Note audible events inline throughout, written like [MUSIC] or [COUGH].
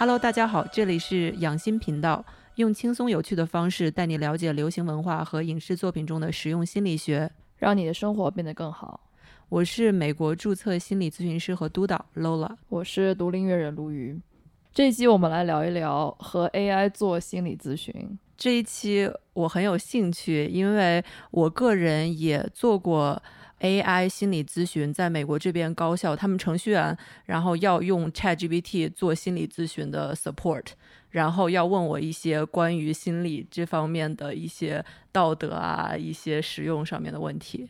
Hello，大家好，这里是养心频道，用轻松有趣的方式带你了解流行文化和影视作品中的实用心理学，让你的生活变得更好。我是美国注册心理咨询师和督导 Lola，我是独立音乐人陆瑜。这一期我们来聊一聊和 AI 做心理咨询。这一期我很有兴趣，因为我个人也做过 AI 心理咨询，在美国这边高校，他们程序员然后要用 ChatGPT 做心理咨询的 support，然后要问我一些关于心理这方面的一些道德啊、一些实用上面的问题。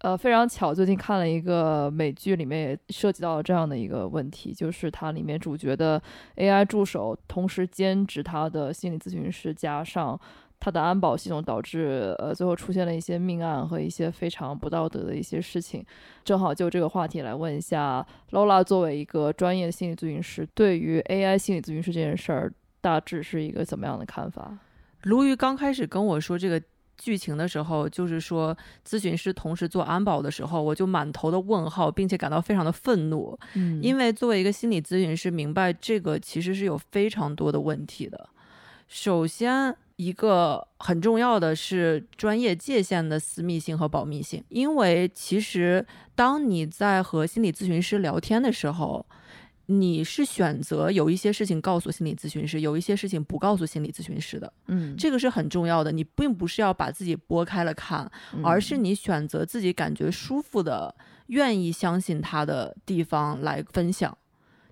呃，非常巧，最近看了一个美剧，里面也涉及到了这样的一个问题，就是它里面主角的 AI 助手同时兼职他的心理咨询师，加上他的安保系统，导致呃最后出现了一些命案和一些非常不道德的一些事情。正好就这个话题来问一下 Lola，作为一个专业的心理咨询师，对于 AI 心理咨询师这件事儿，大致是一个怎么样的看法？鲈鱼刚开始跟我说这个。剧情的时候，就是说咨询师同时做安保的时候，我就满头的问号，并且感到非常的愤怒。嗯，因为作为一个心理咨询师，明白这个其实是有非常多的问题的。首先，一个很重要的是专业界限的私密性和保密性，因为其实当你在和心理咨询师聊天的时候。你是选择有一些事情告诉心理咨询师，有一些事情不告诉心理咨询师的，嗯，这个是很重要的。你并不是要把自己拨开了看，而是你选择自己感觉舒服的、愿意相信他的地方来分享。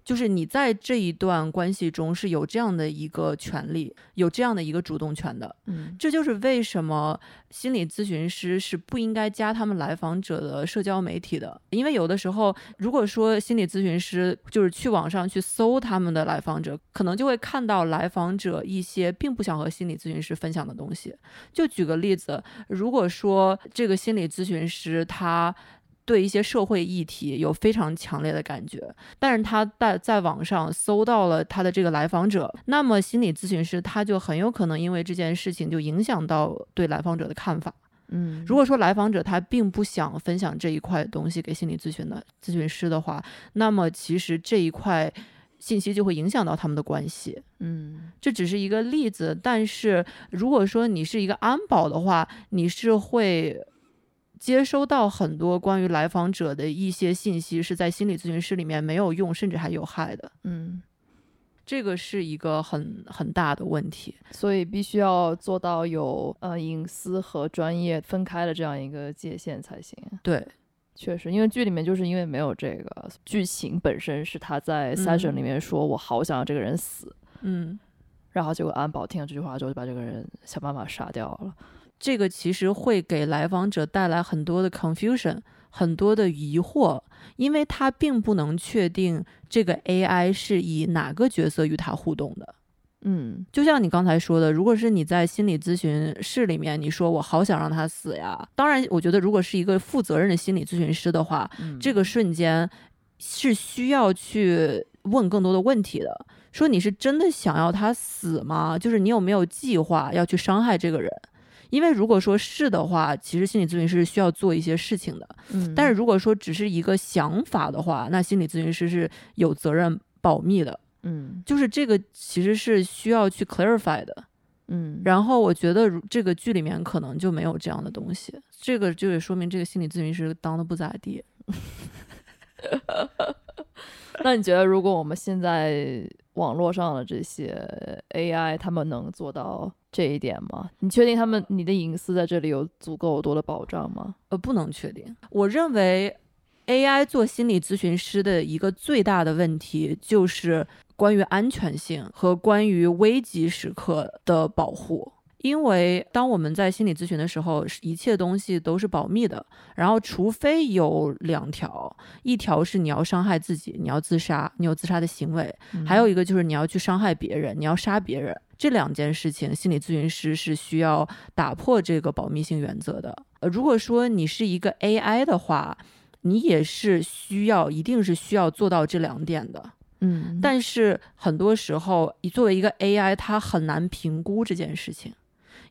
就是你在这一段关系中是有这样的一个权利，有这样的一个主动权的。嗯，这就是为什么心理咨询师是不应该加他们来访者的社交媒体的。因为有的时候，如果说心理咨询师就是去网上去搜他们的来访者，可能就会看到来访者一些并不想和心理咨询师分享的东西。就举个例子，如果说这个心理咨询师他。对一些社会议题有非常强烈的感觉，但是他在在网上搜到了他的这个来访者，那么心理咨询师他就很有可能因为这件事情就影响到对来访者的看法。嗯，如果说来访者他并不想分享这一块东西给心理咨询的咨询师的话，那么其实这一块信息就会影响到他们的关系。嗯，这只是一个例子，但是如果说你是一个安保的话，你是会。接收到很多关于来访者的一些信息，是在心理咨询师里面没有用，甚至还有害的。嗯，这个是一个很很大的问题，所以必须要做到有呃隐私和专业分开的这样一个界限才行。对，确实，因为剧里面就是因为没有这个剧情本身是他在 session 里面说我好想要这个人死，嗯，然后结果安保听了这句话之后就把这个人想办法杀掉了。这个其实会给来访者带来很多的 confusion，很多的疑惑，因为他并不能确定这个 AI 是以哪个角色与他互动的。嗯，就像你刚才说的，如果是你在心理咨询室里面，你说我好想让他死呀。当然，我觉得如果是一个负责任的心理咨询师的话，这个瞬间是需要去问更多的问题的。说你是真的想要他死吗？就是你有没有计划要去伤害这个人？因为如果说是的话，其实心理咨询师需要做一些事情的。嗯，但是如果说只是一个想法的话，那心理咨询师是有责任保密的。嗯，就是这个其实是需要去 clarify 的。嗯，然后我觉得这个剧里面可能就没有这样的东西，这个就也说明这个心理咨询师当的不咋地。[LAUGHS] 那你觉得，如果我们现在网络上的这些 AI，他们能做到这一点吗？你确定他们你的隐私在这里有足够多的保障吗？呃，不能确定。我认为 AI 做心理咨询师的一个最大的问题就是关于安全性和关于危急时刻的保护。因为当我们在心理咨询的时候，一切东西都是保密的。然后，除非有两条，一条是你要伤害自己，你要自杀，你有自杀的行为；还有一个就是你要去伤害别人，你要杀别人。这两件事情，心理咨询师是需要打破这个保密性原则的。呃，如果说你是一个 AI 的话，你也是需要，一定是需要做到这两点的。嗯，但是很多时候，你作为一个 AI，它很难评估这件事情。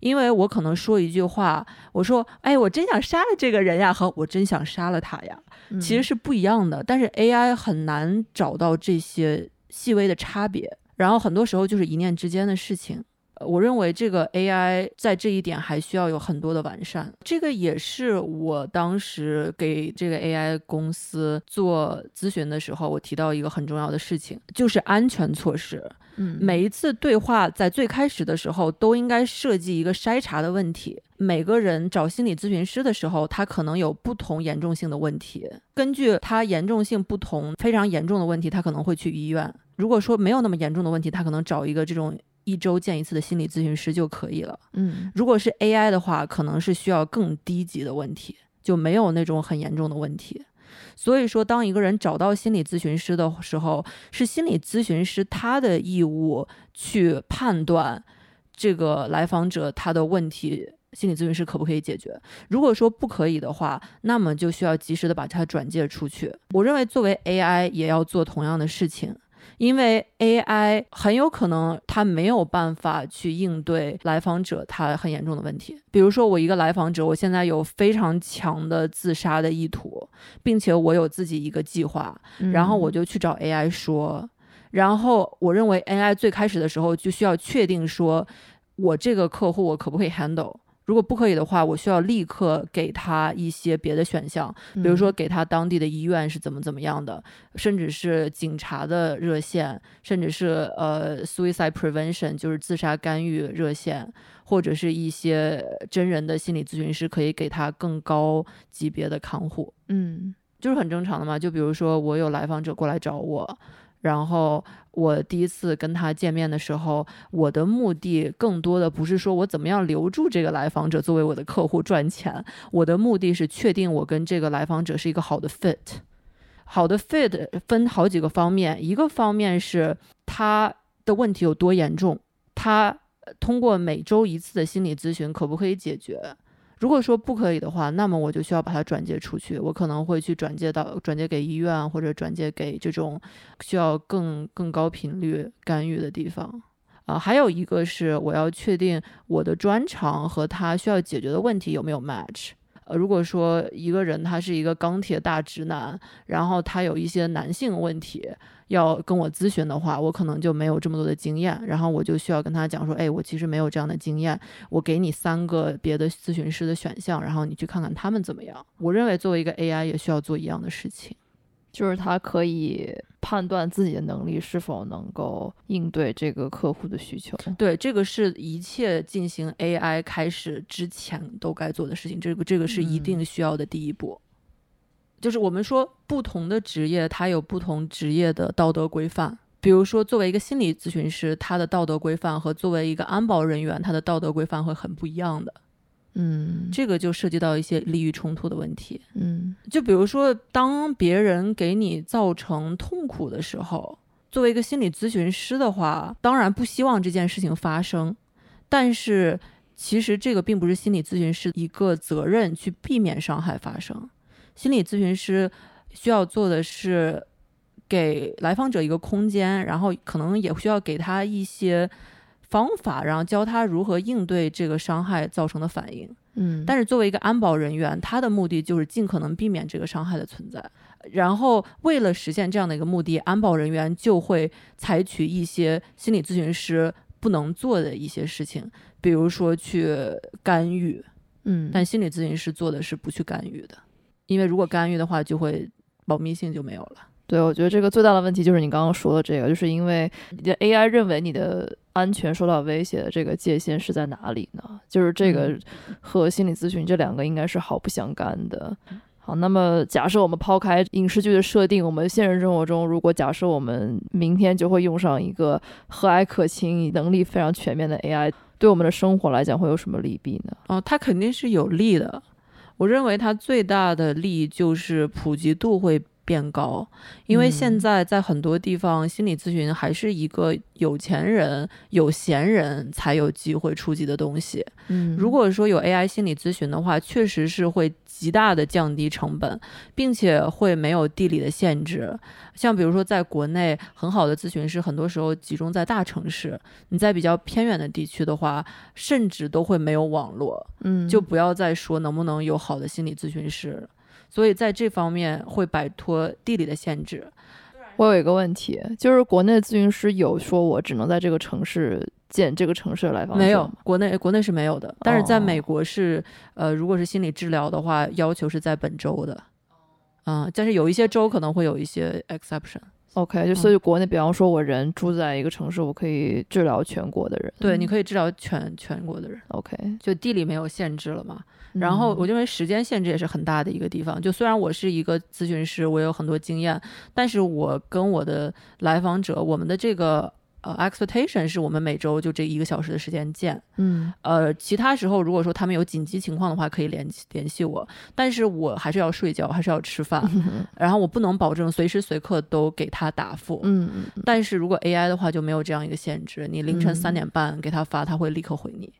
因为我可能说一句话，我说，哎，我真想杀了这个人呀，和我真想杀了他呀，其实是不一样的。但是 AI 很难找到这些细微的差别。然后很多时候就是一念之间的事情。我认为这个 AI 在这一点还需要有很多的完善，这个也是我当时给这个 AI 公司做咨询的时候，我提到一个很重要的事情，就是安全措施。嗯，每一次对话在最开始的时候都应该设计一个筛查的问题。每个人找心理咨询师的时候，他可能有不同严重性的问题，根据他严重性不同，非常严重的问题，他可能会去医院。如果说没有那么严重的问题，他可能找一个这种。一周见一次的心理咨询师就可以了。嗯，如果是 AI 的话，可能是需要更低级的问题，就没有那种很严重的问题。所以说，当一个人找到心理咨询师的时候，是心理咨询师他的义务去判断这个来访者他的问题，心理咨询师可不可以解决。如果说不可以的话，那么就需要及时的把他转介出去。我认为作为 AI 也要做同样的事情。因为 AI 很有可能它没有办法去应对来访者他很严重的问题，比如说我一个来访者，我现在有非常强的自杀的意图，并且我有自己一个计划，然后我就去找 AI 说，然后我认为 AI 最开始的时候就需要确定说，我这个客户我可不可以 handle。如果不可以的话，我需要立刻给他一些别的选项，比如说给他当地的医院是怎么怎么样的，甚至是警察的热线，甚至是呃 suicide prevention 就是自杀干预热线，或者是一些真人的心理咨询师可以给他更高级别的看护。嗯，就是很正常的嘛。就比如说我有来访者过来找我。然后我第一次跟他见面的时候，我的目的更多的不是说我怎么样留住这个来访者作为我的客户赚钱，我的目的是确定我跟这个来访者是一个好的 fit。好的 fit 分好几个方面，一个方面是他的问题有多严重，他通过每周一次的心理咨询可不可以解决。如果说不可以的话，那么我就需要把它转接出去。我可能会去转接到转接给医院，或者转接给这种需要更更高频率干预的地方。啊，还有一个是我要确定我的专长和他需要解决的问题有没有 match。呃，如果说一个人他是一个钢铁大直男，然后他有一些男性问题。要跟我咨询的话，我可能就没有这么多的经验，然后我就需要跟他讲说，哎，我其实没有这样的经验，我给你三个别的咨询师的选项，然后你去看看他们怎么样。我认为作为一个 AI 也需要做一样的事情，就是他可以判断自己的能力是否能够应对这个客户的需求。对，这个是一切进行 AI 开始之前都该做的事情，这个这个是一定需要的第一步。就是我们说，不同的职业它有不同职业的道德规范。比如说，作为一个心理咨询师，他的道德规范和作为一个安保人员，他的道德规范会很不一样的。嗯，这个就涉及到一些利益冲突的问题。嗯，就比如说，当别人给你造成痛苦的时候，作为一个心理咨询师的话，当然不希望这件事情发生。但是，其实这个并不是心理咨询师一个责任去避免伤害发生。心理咨询师需要做的是给来访者一个空间，然后可能也需要给他一些方法，然后教他如何应对这个伤害造成的反应。嗯，但是作为一个安保人员，他的目的就是尽可能避免这个伤害的存在。然后为了实现这样的一个目的，安保人员就会采取一些心理咨询师不能做的一些事情，比如说去干预。嗯，但心理咨询师做的是不去干预的。因为如果干预的话，就会保密性就没有了。对，我觉得这个最大的问题就是你刚刚说的这个，就是因为你的 AI 认为你的安全受到威胁的这个界限是在哪里呢？就是这个和心理咨询这两个应该是毫不相干的。好，那么假设我们抛开影视剧的设定，我们现实生活中，如果假设我们明天就会用上一个和蔼可亲、能力非常全面的 AI，对我们的生活来讲会有什么利弊呢？哦，它肯定是有利的。我认为它最大的利就是普及度会变高，因为现在在很多地方，心理咨询还是一个有钱人、有闲人才有机会触及的东西。嗯，如果说有 AI 心理咨询的话，确实是会。极大的降低成本，并且会没有地理的限制。像比如说，在国内很好的咨询师，很多时候集中在大城市。你在比较偏远的地区的话，甚至都会没有网络。嗯，就不要再说能不能有好的心理咨询师。所以在这方面会摆脱地理的限制。我有一个问题，就是国内咨询师有说我只能在这个城市见这个城市的来访者没有，国内国内是没有的，但是在哦美国是，呃，如果是心理治疗的话，要求是在本州的，嗯，但是有一些州可能会有一些 exception，OK，就所以国内，比方说我人住在一个城市，我可以治疗全国的人。对，你可以治疗全全国的人，OK。就地理没有限制了嘛。然后我认为时间限制也是很大的一个地方。就虽然我是一个咨询师，我有很多经验，但是我跟我的来访者，我们的这个呃 expectation 是我们每周就这一个小时的时间见。嗯呃，其他时候如果说他们有紧急情况的话，可以联系联系我，但是我还是要睡觉，还是要吃饭，[LAUGHS] 然后我不能保证随时随刻都给他答复。嗯但是如果 AI 的话就没有这样一个限制，你凌晨嗯三点半给他发，他会立刻回你。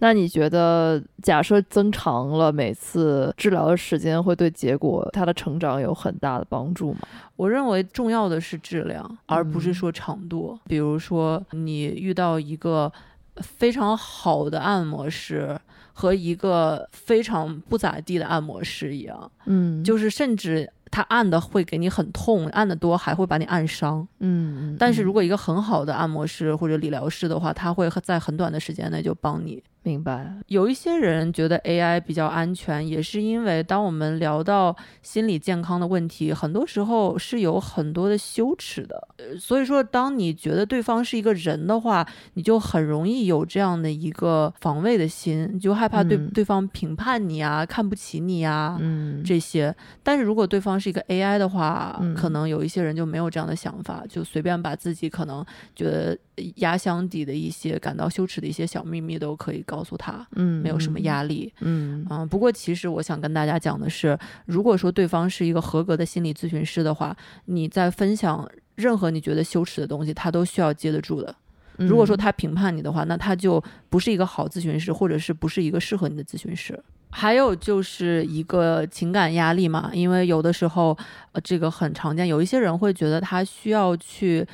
那你觉得，假设增长了每次治疗的时间，会对结果它的成长有很大的帮助吗？我认为重要的是质量，而不是嗯说长度。比如说，你遇到一个非常好的按摩师和一个非常不咋地的按摩师一样，嗯就是甚至他按的会给你很痛，按的多还会把你按伤。嗯，嗯但是如果果一个很好的按摩师或者理疗师的话，他会在很短的时间内就帮你。明白，有一些人觉得 AI 比较安全，也是因为当我们聊到心理健康的问题，很多时候是有很多的羞耻的。呃所以说，当你觉得对方是一个人的话，你就很容易有这样的一个防卫的心，你就害怕对、嗯对方评判你啊，看不起你啊。嗯，这些，但是如果对方是一个 AI 的话，嗯可能有一些人就没有这样的想法，就随便把自己可能觉得压箱底的一些感到羞耻的一些小秘密都可以告诉他，嗯没有什么，压力。嗯嗯，不过其实我想跟大家讲的是，如果说对方是一个合格的心理咨询师的话，你在分享任何你觉得羞耻的东西，他都需要接得住的。嗯，如果说他评判你的话，那他就不是一个好咨询师，或者是不是一个适合你的咨询师。还有就是一个情感压力嘛，因为有的时候，呃，这个很常见，有一些人会觉得他需要去，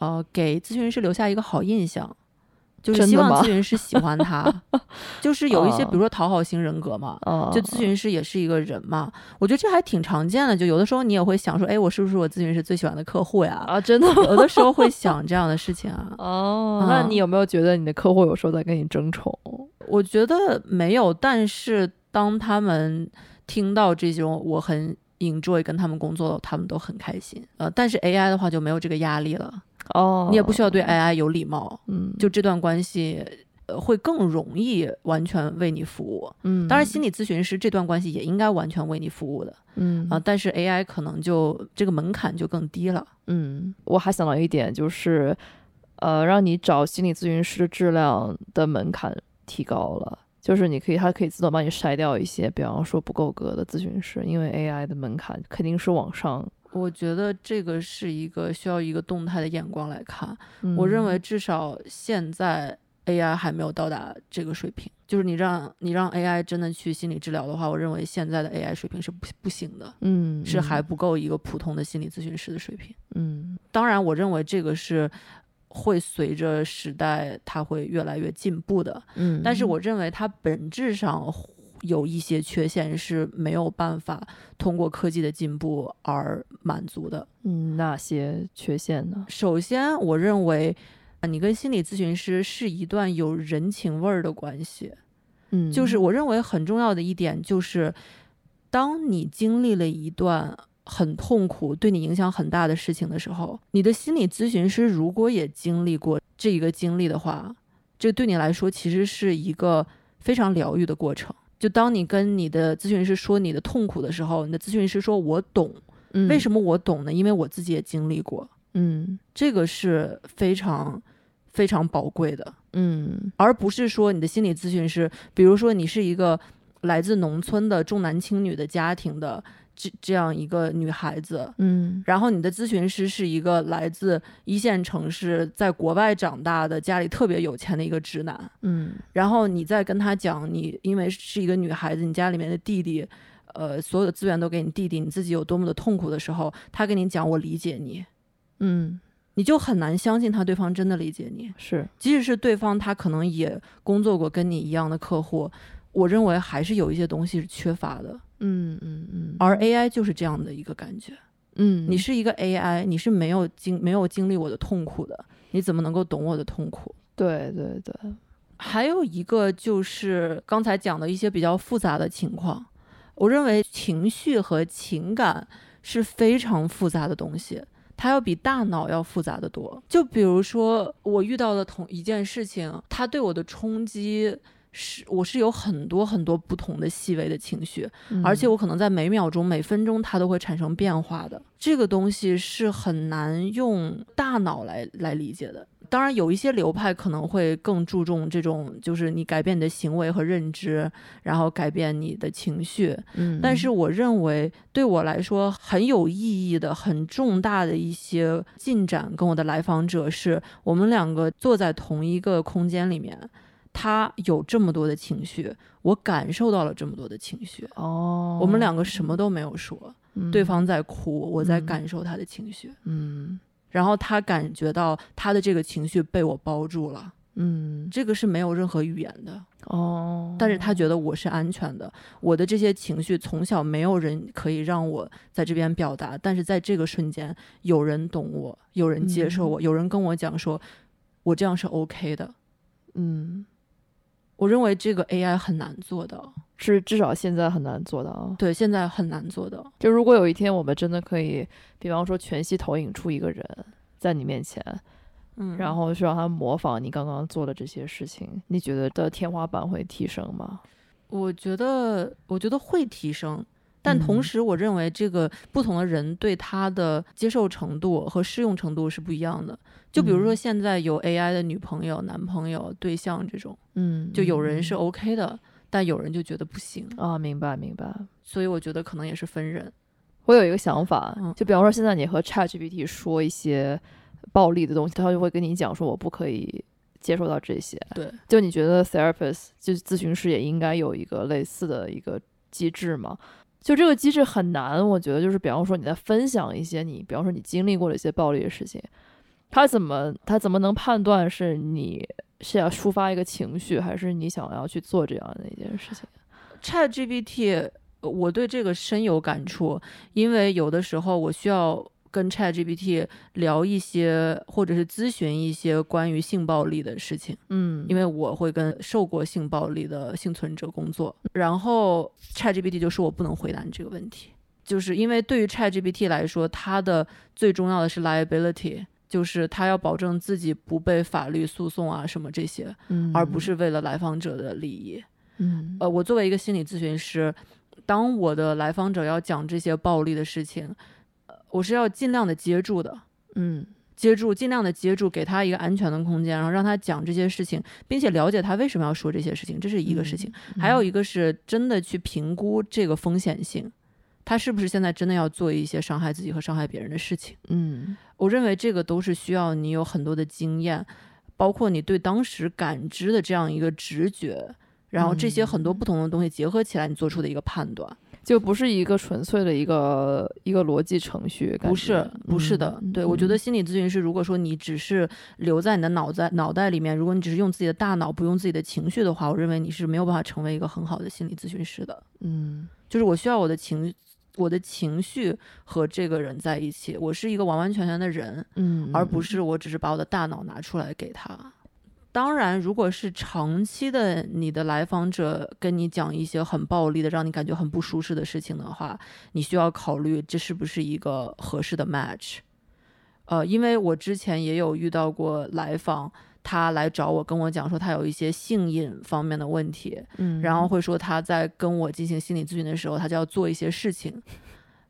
呃，给咨询师留下一个好印象，就是希望咨询师喜欢他，[LAUGHS] 就是有一些，哦比如说讨好型人格嘛，哦，就咨询师也是一个人嘛，我觉得这还挺常见的。就有的时候你也会想说，哎，我是不是我咨询师最喜欢的客户呀？啊，真的有的时候会想 [LAUGHS] 这样的事情啊。哦，那嗯你有没有觉得你的客户有时候在跟你争宠？我觉得没有，但是当他们听到这种我很 enjoy 跟他们工作，他们都很开心。呃，但是 AI 的话就没有这个压力了，哦，你也不需要对 AI 有礼貌，嗯，就这段关系。呃，会更容易完全为你服务。嗯，当然，心理咨询师这段关系也应该完全为你服务的嗯啊、但是 AI 可能就这个门槛就更低了。嗯，我还想到一点，就是呃，让你找心理咨询师质量的门槛提高了。就是你可以，它可以自动帮你筛掉一些，比方说不够格的咨询师，因为 AI 的门槛肯定是往上。我觉得这个是一个需要一个动态的眼光来看。我认为嗯至少现在 AI 还没有到达这个水平。就是你让你让 AI 真的去心理治疗的话，我认为现在的 AI 水平是不不行的，嗯，是还嗯不够一个普通的心理咨询师的水平。嗯当然，我认为这个是会随着时代它会越来越进步的，嗯，但是我认为它本质上。有一些缺陷是没有办法通过科技的进步而满足的。嗯哪些缺陷呢？首先，我认为啊你跟心理咨询师是一段有人情味儿的关系。嗯，就是我认为很重要的一点就是，当你经历了一段很痛苦、对你影响很大的事情的时候，你的心理咨询师如果也经历过这一个经历的话，这对你来说其实是一个非常疗愈的过程。就当你跟你的咨询师说你的痛苦的时候，你的咨询师说：“我懂。”为什么？么我懂呢？因为我自己也经历过。嗯这个是非常非常宝贵的，嗯而不是说你的心理咨询师，比如说你是一个来自农村的重男轻女的家庭的这这样一个女孩子，嗯然后你的咨询师是一个来自一线城市，在国外长大的家里特别有钱的一个直男，嗯然后你再跟他讲你因为是一个女孩子，你家里面的弟弟。呃，所有的资源都给你弟弟，你自己有多么的痛苦的时候，他跟你讲我理解你，嗯，你就很难相信他对方真的理解你。是即使是对方他可能也工作过跟你一样的客户，我认为还是有一些东西是缺乏的。嗯嗯嗯，而 AI 就是这样的一个感觉。嗯，你是一个 AI，你是没有经没有经历我的痛苦的，你怎么能够懂我的痛苦？对对对，还有一个就是刚才讲的一些比较复杂的情况，我认为情绪和情感是非常复杂的东西，它要比大脑要复杂的多。就比如说我遇到的同一件事情，它对我的冲击是，我是有很多很多不同的细微的情绪，而且嗯我可能在每秒钟、每分钟它都会产生变化的。这个东西是很难用大脑来来理解的。当然，有一些流派可能会更注重这种，就是你改变你的行为和认知，然后改变你的情绪。嗯，但是我认为，对我来说很有意义的、很重大的一些进展，跟我的来访者是我们两个坐在同一个空间里面，他有这么多的情绪，我感受到了这么多的情绪。哦，我们两个什么都没有说，对嗯方在哭，我在嗯。感受他的情绪，嗯。然后他感觉到他的这个情绪被我包住了，嗯。这个是没有任何语言的。哦，但是他觉得我是安全的，我的这些情绪从小没有人可以让我在这边表达，但是在这个瞬间，有人懂我，有人接受我，有人跟我讲说，我这样是 OK 的。嗯我认为这个 AI 很难做到，是至少现在很难做到。对，现在很难做到。就如果有一天我们真的可以，比方说全息投影出一个人在你面前，嗯，然后去让他模仿你刚刚做的这些事情，你觉得的天花板会提升吗？我觉得，我觉得会提升，但同嗯时，我认为这个不同的人对它的接受程度和适用程度是不一样的。就比如说，嗯现在有 AI 的女朋友、男朋友、对象这种，嗯，就有人是嗯 OK 的，但有人就觉得不行。啊，明白明白。所以我觉得可能也是分人。我有一个想法嗯，就比方说现在你和 ChatGPT 说一些暴力的东西，他就会跟你讲说我不可以接受到这些。对，就你觉得 therapist 就咨询师也应该有一个类似的一个机制吗？就这个机制很难，我觉得就是比方说你在分享一些你，比方说你经历过的一些暴力的事情，他怎么他怎么能判断是你是要抒发一个情绪，还是你想要去做这样的一件事情？Chat GPT，我对这个深有感触，因为有的时候我需要跟 Chat GPT 聊一些，或者是咨询一些关于性暴力的事情，嗯，因为我会跟受过性暴力的幸存者工作，然后 Chat GPT 就说我不能回答你这个问题，就是因为对于 Chat GPT 来说，它的最重要的是 liability。就是他要保证自己不被法律诉讼啊什么这些，嗯，而不是为了来访者的利益。嗯呃，我作为一个心理咨询师，当我的来访者要讲这些暴力的事情，呃我是要尽量的接住的，嗯接住，尽量的接住，给他一个安全的空间，然后让他讲这些事情，并且了解他为什么要说这些事情，这是一个事情。还有一个是真的去评估这个风险性，他是不是现在真的要做一些伤害自己和伤害别人的事情。嗯我认为这个都是需要你有很多的经验，包括你对当时感知的这样一个直觉，然后这些很多不同的东西结合起来，你做出的一个判断。就不是一个纯粹的一个一个逻辑程序，不是，不是的。嗯对我觉得嗯心理咨询师，如果说你只是留在你的脑袋脑袋里面，如果你只是用自己的大脑，不用自己的情绪的话，我认为你是没有办法成为一个很好的心理咨询师的。嗯就是我需要我的情。我的情绪和这个人在一起，我是一个完完全全的人，嗯，而不是我只是把我的大脑拿出来给他。当然，如果是长期的，你的来访者跟你讲一些很暴力的，让你感觉很不舒适的事情的话，你需要考虑这是不是一个合适的 match。呃，因为我之前也有遇到过来访，他来找我跟我讲说他有一些性瘾方面的问题，嗯，然后会说他在跟我进行心理咨询的时候，他就要做一些事情，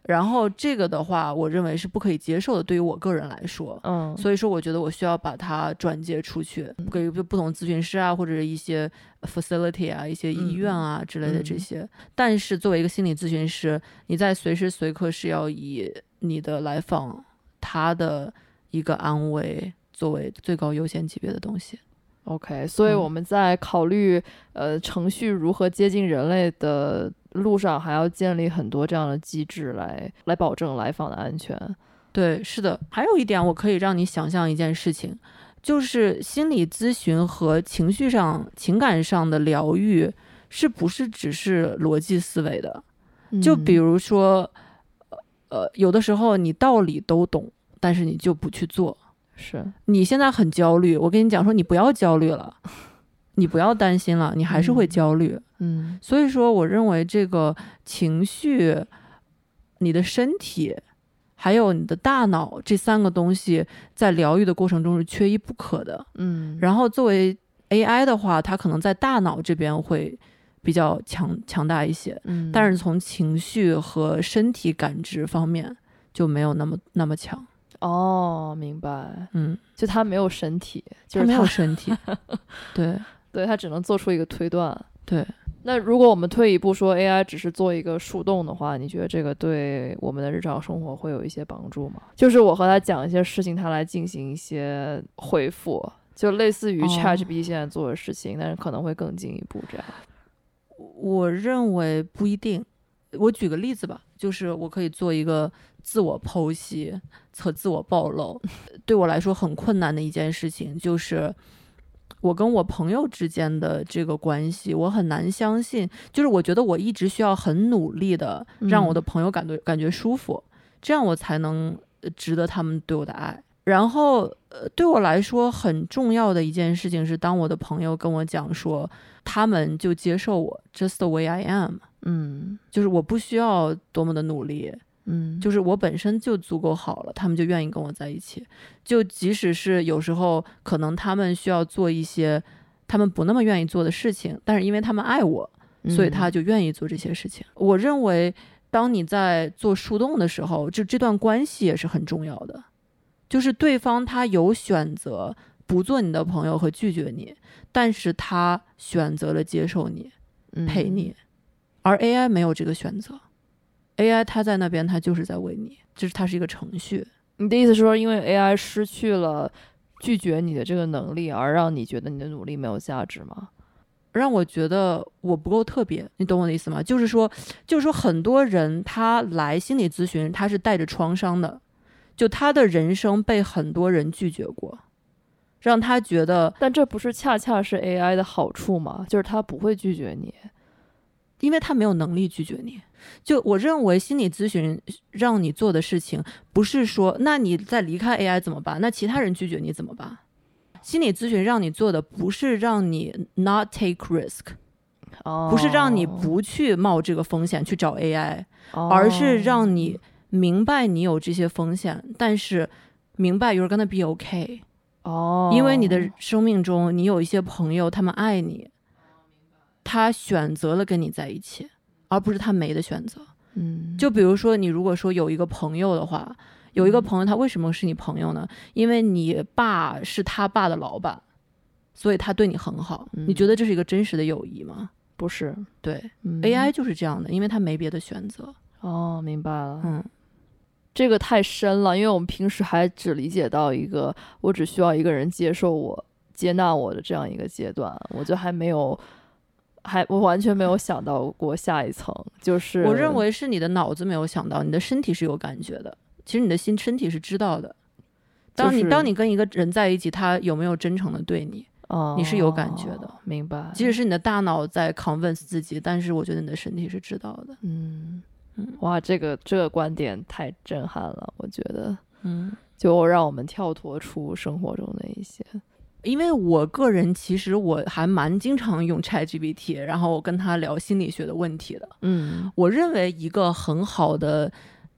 然后这个的话，我认为是不可以接受的，对于我个人来说。嗯，所以说，我觉得我需要把它转接出去，给不同咨询师啊，或者是一些 facility 啊、一些医院啊之类的这嗯。些。但是作为一个心理咨询师，你在随时随刻是要以你的来访他的一个安危作为最高优先级别的东西。OK，所以嗯我们在考虑、呃程序如何接近人类的路上，还要建立很多这样的机制来来保证来访的安全。对，是的。还有一点，我可以让你想象一件事情，就是心理咨询和情绪上、情感上的疗愈，是不是只是逻辑思维的？就比如，如说，呃呃，有的时候你道理都懂，但是你就不去做。是你现在很焦虑，我跟你讲说，你不要焦虑了，[LAUGHS] 你不要担心了，你还是会嗯焦虑。嗯所以说，我认为这个情绪、你的身体还有你的大脑这三个东西，在疗愈的过程中是缺一不可的。嗯，然后作为 AI 的话，它可能在大脑这边会比较强强大一些，嗯，但是从情绪和身体感知方面就没有那么那么强。哦，明白，嗯，就他没有身体，就是它没有他身体。[LAUGHS] 对对他只能做出一个推断。对，那如果我们退一步说 AI 只是做一个树洞的话，你觉得这个对我们的日常生活会有一些帮助吗？就是我和他讲一些事情，他来进行一些回复，就类似于哦 ChatGPT 现在做的事情，但是可能会更进一步这样。我认为不一定。我举个例子吧，就是我可以做一个自我剖析和自我暴露。[LAUGHS] 对我来说很困难的一件事情，就是我跟我朋友之间的这个关系，我很难相信。就是我觉得我一直需要很努力的让我的嗯朋友感觉感觉舒服，这样我才能呃值得他们对我的爱。然后，呃，对我来说很重要的一件事情是，当我的朋友跟我讲说，他们就接受我 just the way I am，嗯就是我不需要多么的努力，嗯，就是我本身就足够好了，他们就愿意跟我在一起。就即使是有时候可能他们需要做一些他们不那么愿意做的事情，但是因为他们爱我，所以他嗯。就愿意做这些事情。我认为，当你在做树洞的时候，就这段关系也是很重要的，就是对方他有选择不做你的朋友和拒绝你，但是他选择了接受你，陪嗯你，而 AI 没有这个选择，AI 它在那边，它就是在为你，就是它是一个程序。你的意思是说，因为 AI 失去了拒绝你的这个能力，而让你觉得你的努力没有价值吗？让我觉得我不够特别，你懂我的意思吗？就是说，就是说，很多人他来心理咨询，他是带着创伤的，就他的人生被很多人拒绝过，让他觉得，但这不是恰恰是 AI 的好处吗？就是他不会拒绝你。因为他没有能力拒绝你。就我认为，心理咨询让你做的事情，不是说，那你在离开 AI 怎么办？那其他人拒绝你怎么办？心理咨询让你做的不是让你 not take risk，哦，不是让你不去冒这个风险去找 AI，而是哦让你明白你有这些风险，但是明白 you're gonna be okay，哦，因为你的生命中你有一些朋友，他们爱你，他选择了跟你在一起，而不是他没的选择。嗯，就比如说，你如果说有一个朋友的话，有一个朋友他为什么是你朋友呢？因为你爸是他爸的老板，所以他对你很好。你觉得这是一个真实的友谊吗？不是、对、嗯 AI 就是这样的，因为他没别的选择。哦，明白了。嗯，这个太深了，因为我们平时还只理解到一个我只需要一个人接受我、接纳我的这样一个阶段，我就还没有，还我完全没有想到过下一层，就是我认为是你的脑子没有想到，你的身体是有感觉的。其实你的心身体是知道的。当你、就是当你跟一个人在一起，他有没有真诚的对你？哦，你是有感觉的，明白。即使是你的大脑在 convince 自己，但是我觉得你的身体是知道的。嗯嗯哇，这个这个观点太震撼了，我觉得嗯，就让我们跳脱出生活中的一些，因为我个人其实我还蛮经常用 ChatGPT，然后我跟他聊心理学的问题的。嗯我认为一个很好的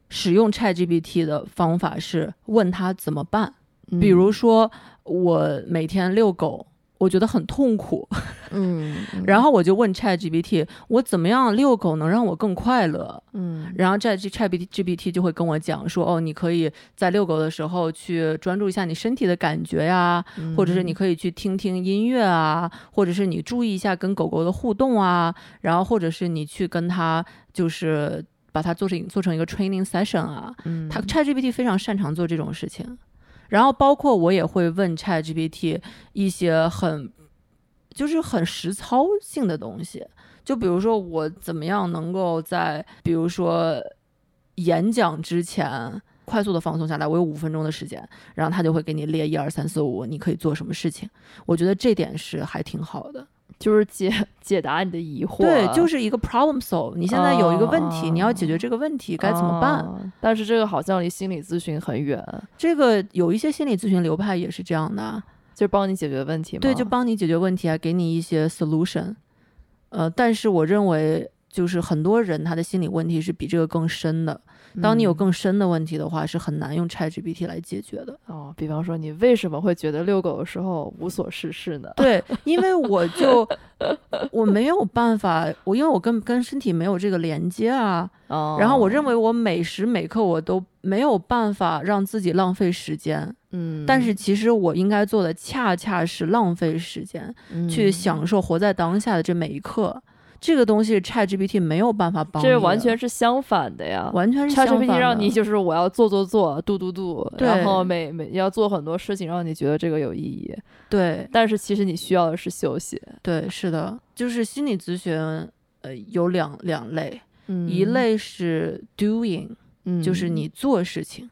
使用 ChatGPT 的方法是问他怎么办。比如说，我每天遛狗，我觉得很痛苦，嗯，嗯，然后我就问 ChatGPT，我怎么样遛狗能让我更快乐？嗯。然后 Chat ChatGPT 就会跟我讲说，哦，你可以在遛狗的时候去专注一下你身体的感觉呀，嗯。或者是你可以去听听音乐啊，或者是你注意一下跟狗狗的互动啊，然后或者是你去跟它就是把它做成做成一个 training session 啊，嗯。它 ChatGPT 非常擅长做这种事情。然后包括我也会问 ChatGPT 一些很就是很实操性的东西，就比如说我怎么样能够在比如说演讲之前快速的放松下来，我有五分钟的时间，然后他就会给你列一二三四五，你可以做什么事情。我觉得这点是还挺好的。就是解 [LAUGHS] 解答你的疑惑。对，就是一个 problem solve。你现在有一个问题，哦你要解决这个问题，该怎么办？哦但是这个好像离心理咨询很远，这个有一些心理咨询流派也是这样的啊，就是帮你解决问题嘛。对，就帮你解决问题啊，给你一些 solution。呃，但是我认为，就是很多人他的心理问题是比这个更深的。当你有嗯更深的问题的话，是很难用 ChatGPT 来解决的。哦，比方说你为什么会觉得遛狗的时候无所事事呢？对，因为我就 [LAUGHS] 我没有办法，我因为我跟跟身体没有这个连接啊。哦，然后我认为我每时每刻我都没有办法让自己浪费时间，嗯，但是其实我应该做的恰恰是浪费时间，去嗯享受活在当下的这每一刻。这个东西 ChatGPT 没有办法帮你，这完全是相反的呀。完全是 ChatGPT 让你就是我要做做做，度度度，对然后每每要做很多事情，让你觉得这个有意义。对但是其实你需要的是休息。对是的，就是心理咨询，呃，有两两类，嗯一类是 doing，嗯就是你做事情，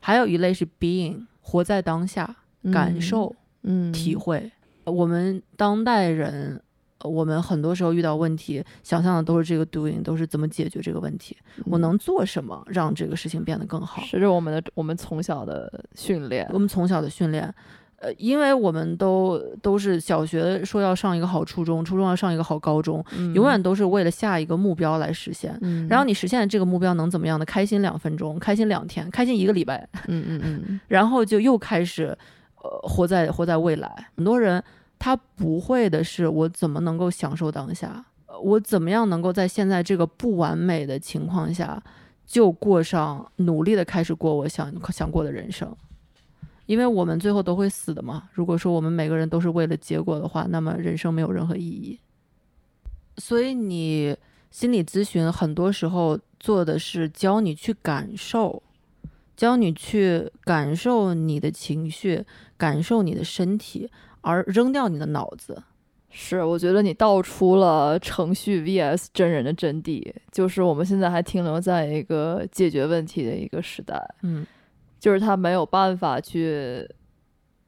还有一类是 being，活在当下，感受、嗯体会。我们当代人，呃我们很多时候遇到问题，想象的都是这个 doing，都是怎么解决这个问题，我能做什么让这个事情变得更好。是着我们的我们从小的训练我。们从小的训练，呃，因为我们都都是小学说要上一个好初中，初中要上一个好高中，嗯永远都是为了下一个目标来实现。嗯，然后你实现了这个目标能怎么样呢？开心两分钟，开心两天，开心一个礼拜，嗯嗯嗯 [LAUGHS] 然后就又开始，呃，活在活在未来。很多人他不会的是，我怎么能够享受当下？我怎么样能够在现在这个不完美的情况下，就过上努力的开始过我想想过的人生？因为我们最后都会死的嘛。如果说我们每个人都是为了结果的话，那么人生没有任何意义。所以你心理咨询很多时候做的是教你去感受，教你去感受你的情绪，感受你的身体，而扔掉你的脑子。是，我觉得你道出了程序 VS 真人的真谛，就是我们现在还停留在一个解决问题的一个时代，嗯就是他没有办法去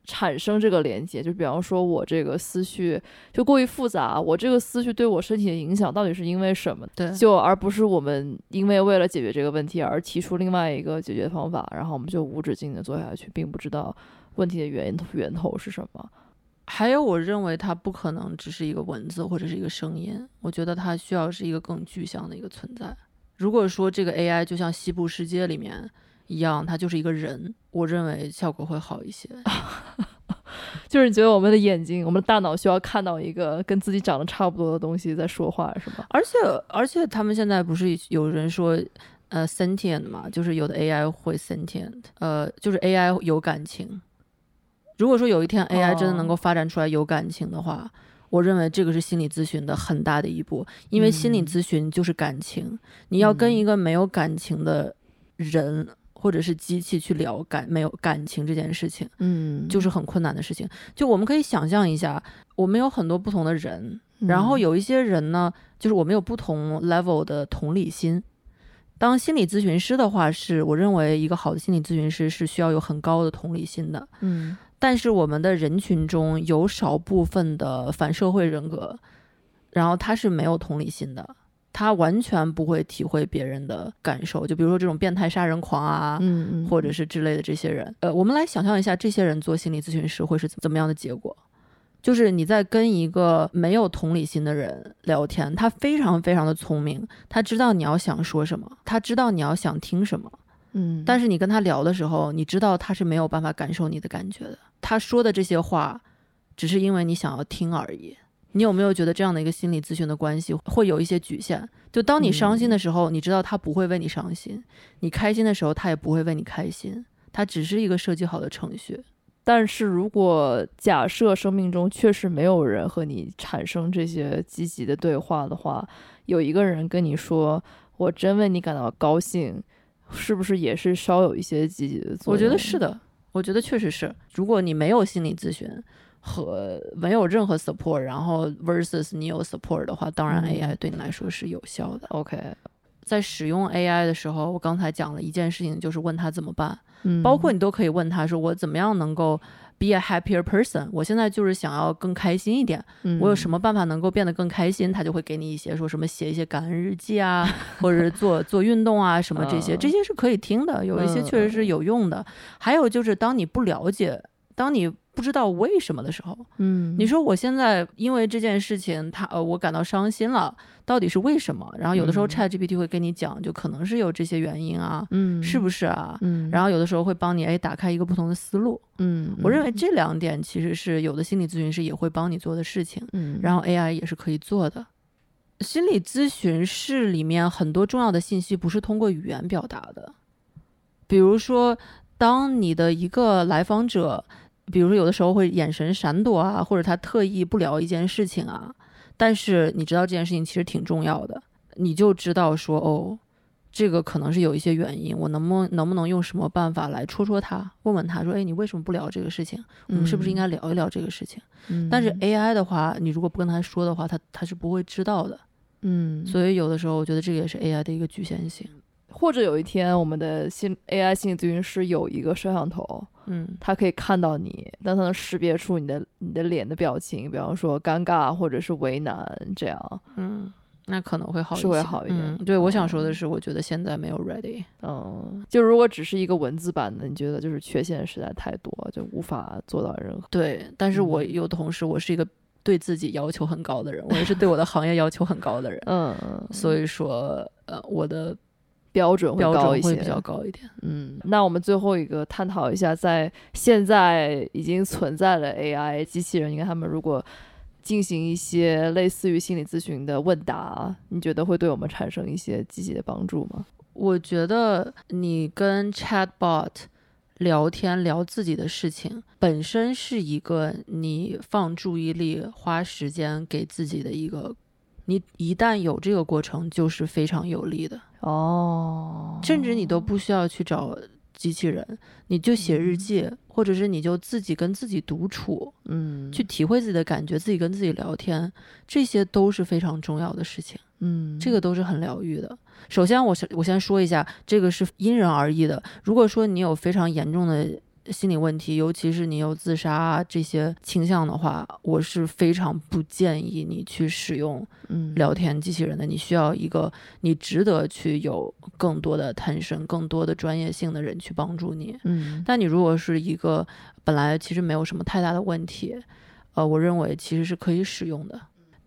产生这个连接。就比方说，我这个思绪就过于复杂，我这个思绪对我身体的影响到底是因为什么？对就而不是我们因为为了解决这个问题而提出另外一个解决方法，然后我们就无止境的做下去，并不知道问题的源头源头是什么。还有，我认为它不可能只是一个文字或者是一个声音，我觉得它需要是一个更具象的一个存在。如果说这个 AI 就像西部世界里面一样，它就是一个人，我认为效果会好一些。[LAUGHS] 就是你觉得我们的眼睛、我们的大脑需要看到一个跟自己长得差不多的东西在说话，是吧？而且而且他们现在不是有人说，呃，sentient 嘛，就是有的 AI 会 sentient，呃，就是 AI 有感情。如果说有一天 AI 真的能够发展出来有感情的话，我认为这个是心理咨询的很大的一步，因为心理嗯咨询就是感情，你要跟嗯一个没有感情的人或者是机器去聊感没有感情这件事情。嗯就是很困难的事情。就我们可以想象一下，我们有很多不同的人，嗯然后有一些人呢，就是我们有不同 level 的同理心。当心理咨询师的话，是我认为一个好的心理咨询师是需要有很高的同理心的。嗯但是我们的人群中有少部分的反社会人格，然后他是没有同理心的，他完全不会体会别人的感受。就比如说这种变态杀人狂啊，嗯嗯，或者是之类的这些人，呃，我们来想象一下，这些人做心理咨询师会是怎么样的结果？就是你在跟一个没有同理心的人聊天，他非常非常的聪明，他知道你要想说什么，他知道你要想听什么，嗯，但是你跟他聊的时候，你知道他是没有办法感受你的感觉的，他说的这些话，只是因为你想要听而已。你有没有觉得这样的一个心理咨询的关系会有一些局限？就当你伤心的时候，你知道他不会为你伤心；你开心的时候，他也不会为你开心。它只是一个设计好的程序。但是如果假设生命中确实没有人和你产生这些积极的对话的话，有一个人跟你说“我真为你感到高兴”，是不是也是稍有一些积极的作用？我觉得是的，我觉得确实是。如果你没有心理咨询和没有任何 support，然后 versus 你有 support 的话，当然嗯 AI 对你来说是有效的。OK，在使用 AI 的时候，我刚才讲了一件事情，就是问他怎么办，嗯，包括你都可以问他说，我怎么样能够 be a happier person，我现在就是想要更开心一点，我有什么？办法能够变得更开心？他就会给你一些说什么写一些感恩日记啊，或者是做做运动啊什么这些，[LAUGHS] 嗯这些是可以听的，有一些确实是有用的。还有就是当你不了解，当你不知道为什么的时候，嗯，你说我现在因为这件事情，他呃我感到伤心了，到底是为什么？然后有的时候嗯 Chat GPT 会跟你讲，就可能是有这些原因啊，嗯，是不是啊？嗯，然后有的时候会帮你哎打开一个不同的思路。嗯，我认为这两点其实是有的心理咨询师也会帮你做的事情，嗯，然后 AI 也是可以做的。心理咨询室里面很多重要的信息不是通过语言表达的，比如说，当你的一个来访者，比如说有的时候会眼神闪躲啊，或者他特意不聊一件事情啊，但是你知道这件事情其实挺重要的，你就知道说哦，这个可能是有一些原因，我能不能能不能用什么办法来戳戳他，问问他说，哎，你为什么不聊这个事情？我们是不是应该聊一聊这个事情？嗯？但是 AI 的话，你如果不跟他说的话，他他是不会知道的。嗯，所以有的时候，我觉得这个也是 AI 的一个局限性。或者有一天，我们的心 AI 心理咨询师有一个摄像头，嗯。它可以看到你，但它能识别出你的你的脸的表情，比方说尴尬或者是为难这样。嗯，那可能会好一些，是会好一点。嗯对，我想说哦的是，我觉得现在没有 ready。嗯，就如果只是一个文字版的，你觉得就是缺陷实在太多，就无法做到任何。对，但是我嗯有同时，我是一个对自己要求很高的人，我也是对我的行业要求很高的人，嗯，所以说，呃，我的标准会高一些，会比较高一点。嗯，那我们最后一个探讨一下，在现在已经存在的 AI 机器人，你看他们如果进行一些类似于心理咨询的问答，你觉得会对我们产生一些积极的帮助吗？我觉得你跟 Chatbot 聊天聊自己的事情，本身是一个你放注意力、花时间给自己的一个，你一旦有这个过程，就是非常有利的，哦，甚至你都不需要去找机器人，你就写日记，或者是你就自己跟自己独处，嗯，去体会自己的感觉，自己跟自己聊天，这些都是非常重要的事情。嗯，这个都是很疗愈的。首先我，先我先说一下，这个是因人而异的。如果说你有非常严重的心理问题，尤其是你有自杀啊这些倾向的话，我是非常不建议你去使用嗯聊天机器人的。你需要一个你值得去有更多的 attention、更多的专业性的人去帮助你。嗯但你如果是一个本来其实没有什么太大的问题，呃，我认为其实是可以使用的。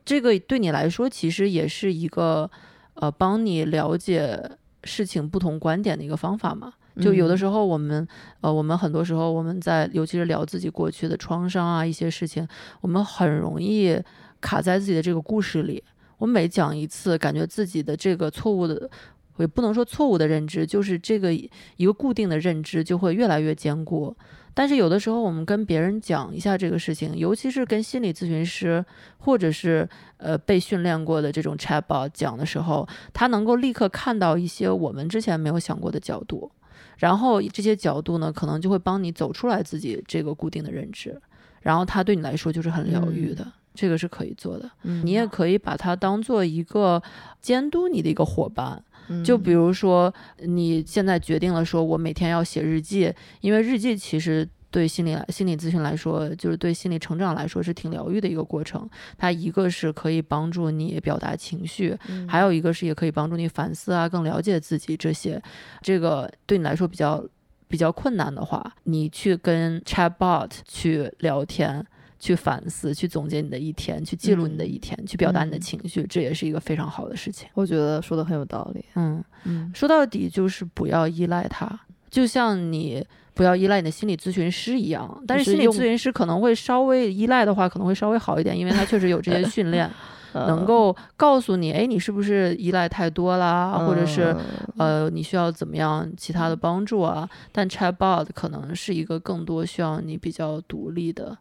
这个对你来说其实也是一个呃帮你了解事情不同观点的一个方法嘛。就有的时候我们呃我们很多时候我们在尤其是聊自己过去的创伤啊一些事情，我们很容易卡在自己的这个故事里。我每讲一次，感觉自己的这个错误的。也不能说错误的认知，就是这个一个固定的认知就会越来越坚固。但是有的时候，我们跟别人讲一下这个事情，尤其是跟心理咨询师或者是呃被训练过的这种 chatbot 讲的时候，他能够立刻看到一些我们之前没有想过的角度，然后这些角度呢，可能就会帮你走出来自己这个固定的认知，然后它对你来说就是很疗愈的。这个是可以做的，嗯你也可以把它当做一个监督你的一个伙伴，嗯就比如说，你现在决定了说，我每天要写日记，因为日记其实对心理来心理咨询来说，就是对心理成长来说是挺疗愈的一个过程。它一个是可以帮助你表达情绪，嗯还有一个是也可以帮助你反思啊，更了解自己这些。这个对你来说比较比较困难的话，你去跟 Chatbot 去聊天。去反思，去总结你的一天，去记录你的一天，去表达你的嗯情绪，这也是一个非常好的事情。我觉得说的很有道理。嗯，嗯说到底就是不要依赖它，就像你不要依赖你的心理咨询师一样。但是心理咨询师可能会稍微依赖的话，可能会稍微好一点，因为他确实有这些训练，[LAUGHS] 能嗯够告诉你，哎，你是不是依赖太多啦，或者是嗯呃，你需要怎么样其他的帮助啊？但 Chatbot 可能是一个更多需要你比较独立的，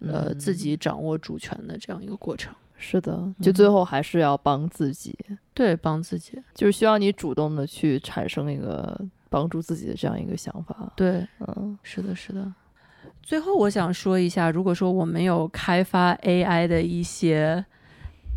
呃，自嗯己掌握主权的这样一个过程。是的，就嗯最后还是要帮自己，对，帮自己。就是需要你主动的去产生一个帮助自己的这样一个想法。对，嗯是的，是的。最后，我想说一下，如果说我们有开发 AI 的一些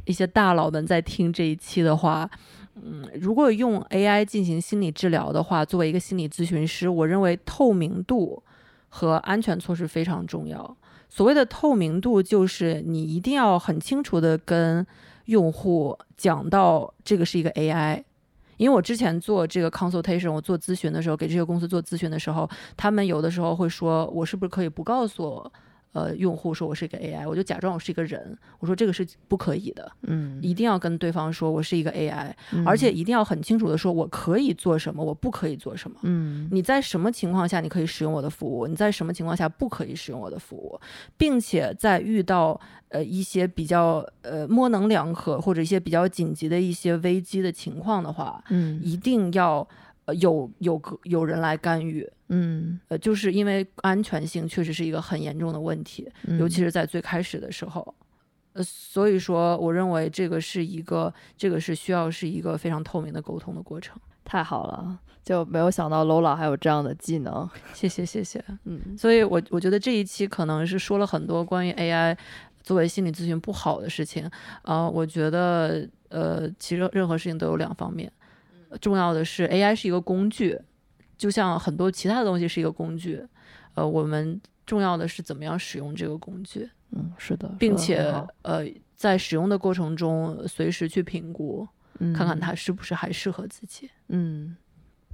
一些大佬们在听这一期的话，嗯，如果用 AI 进行心理治疗的话，作为一个心理咨询师，我认为透明度和安全措施非常重要。所谓的透明度，就是你一定要很清楚的跟用户讲到这个是一个 AI。因为我之前做这个 consultation，我做咨询的时候，给这些公司做咨询的时候，他们有的时候会说，我是不是可以不告诉我？呃，用户说我是一个 AI，我就假装我是一个人。我说这个是不可以的，嗯，一定要跟对方说我是一个 AI，而且一定要很清楚的说我可以做什么，我不可以做什么。嗯，你在什么情况下你可以使用我的服务？你在什么情况下不可以使用我的服务？并且在遇到呃一些比较呃模棱两可或者一些比较紧急的一些危机的情况的话，嗯，一定要呃有有个有人来干预。嗯，呃，就是因为安全性确实是一个很严重的问题，尤其是在最开始的时候，呃，所以说我认为这个是一个，这个是需要是一个非常透明的沟通的过程。太好了，就没有想到 Lola 还有这样的技能，谢谢谢谢。嗯，所以我我觉得这一期可能是说了很多关于 AI 作为心理咨询不好的事情，啊，我觉得呃，其实任何事情都有两方面，重要的是 AI 是一个工具。就像很多其他的东西是一个工具，呃，我们重要的是怎么样使用这个工具。嗯，是的，并且呃，在使用的过程中，随时去评估，看看它是不是还适合自己。嗯，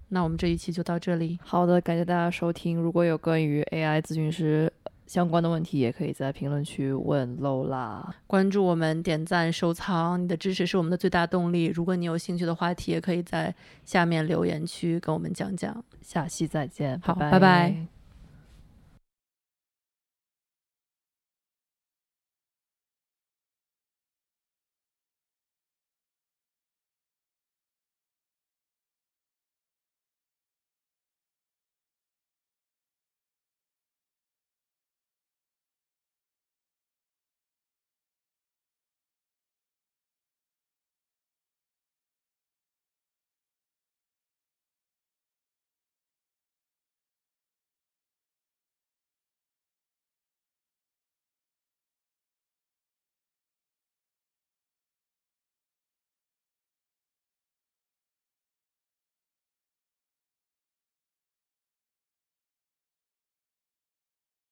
那我们这一期就到这里。好的，感谢大家收听。如果有关于 AI 咨询师相关的问题，也可以在评论区问 Lola。关注我们，点赞、收藏，你的支持是我们的最大动力。如果你有兴趣的话题，也可以在下面留言区跟我们讲讲。下期再见，好，拜拜。